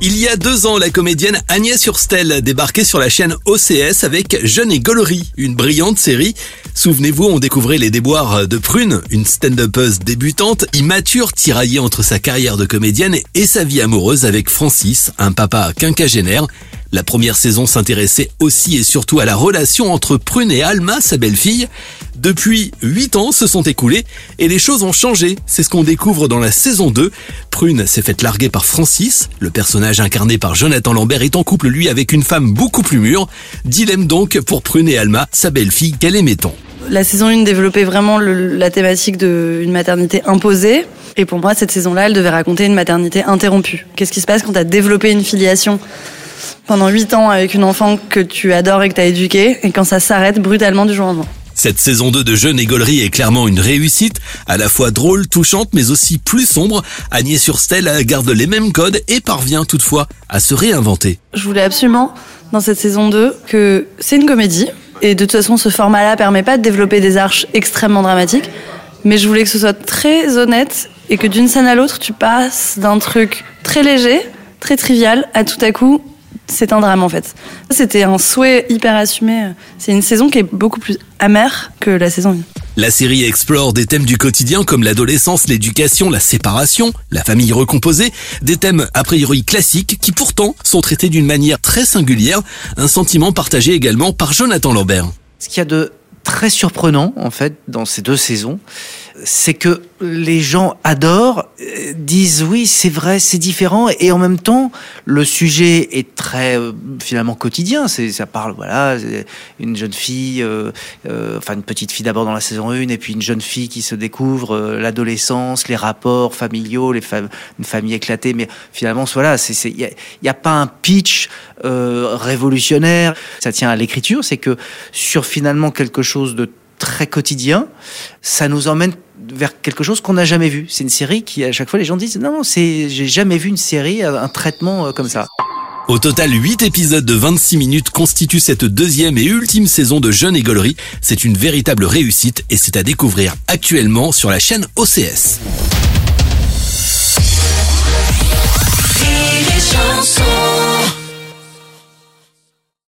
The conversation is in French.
Il y a deux ans, la comédienne Agnès Urstel débarquait sur la chaîne OCS avec Jeune et une brillante série. Souvenez-vous, on découvrait les déboires de Prune, une stand-upeuse débutante, immature, tiraillée entre sa carrière de comédienne et sa vie amoureuse avec Francis, un papa quinquagénaire. La première saison s'intéressait aussi et surtout à la relation entre Prune et Alma, sa belle-fille. Depuis 8 ans se sont écoulés et les choses ont changé. C'est ce qu'on découvre dans la saison 2. Prune s'est faite larguer par Francis. Le personnage incarné par Jonathan Lambert est en couple lui avec une femme beaucoup plus mûre. Dilemme donc pour Prune et Alma, sa belle-fille qu'elle aimait tant. La saison 1 développait vraiment la thématique d'une maternité imposée. Et pour moi, cette saison-là, elle devait raconter une maternité interrompue. Qu'est-ce qui se passe quand tu as développé une filiation? Pendant 8 ans avec une enfant que tu adores et que tu as éduquée, et quand ça s'arrête brutalement du jour au lendemain. Cette saison 2 de Jeune et Gaulerie est clairement une réussite, à la fois drôle, touchante, mais aussi plus sombre. Agnès Surstel garde les mêmes codes et parvient toutefois à se réinventer. Je voulais absolument, dans cette saison 2, que c'est une comédie, et de toute façon ce format-là permet pas de développer des arches extrêmement dramatiques, mais je voulais que ce soit très honnête, et que d'une scène à l'autre, tu passes d'un truc très léger, très trivial, à tout à coup c'est un drame en fait. C'était un souhait hyper assumé. C'est une saison qui est beaucoup plus amère que la saison 1. La série explore des thèmes du quotidien comme l'adolescence, l'éducation, la séparation, la famille recomposée, des thèmes a priori classiques qui pourtant sont traités d'une manière très singulière, un sentiment partagé également par Jonathan Lambert. Ce qu'il y a de très surprenant en fait dans ces deux saisons, c'est que les gens adorent, euh, disent oui, c'est vrai, c'est différent, et en même temps, le sujet est très euh, finalement quotidien. C'est, ça parle, voilà, une jeune fille, euh, enfin une petite fille d'abord dans la saison 1, et puis une jeune fille qui se découvre l'adolescence, les rapports familiaux, les une famille éclatée. Mais finalement, voilà, il n'y a, pas un pitch révolutionnaire. Ça tient à l'écriture, c'est que sur finalement quelque chose de très quotidien, ça nous emmène vers quelque chose qu'on n'a jamais vu. C'est une série qui, à chaque fois, les gens disent non, non, c'est, j'ai jamais vu une série, euh, un traitement euh, comme ça. Au total, 8 épisodes de 26 minutes constituent cette deuxième et ultime saison de Jeune et C'est une véritable réussite et c'est à découvrir actuellement sur la chaîne OCS.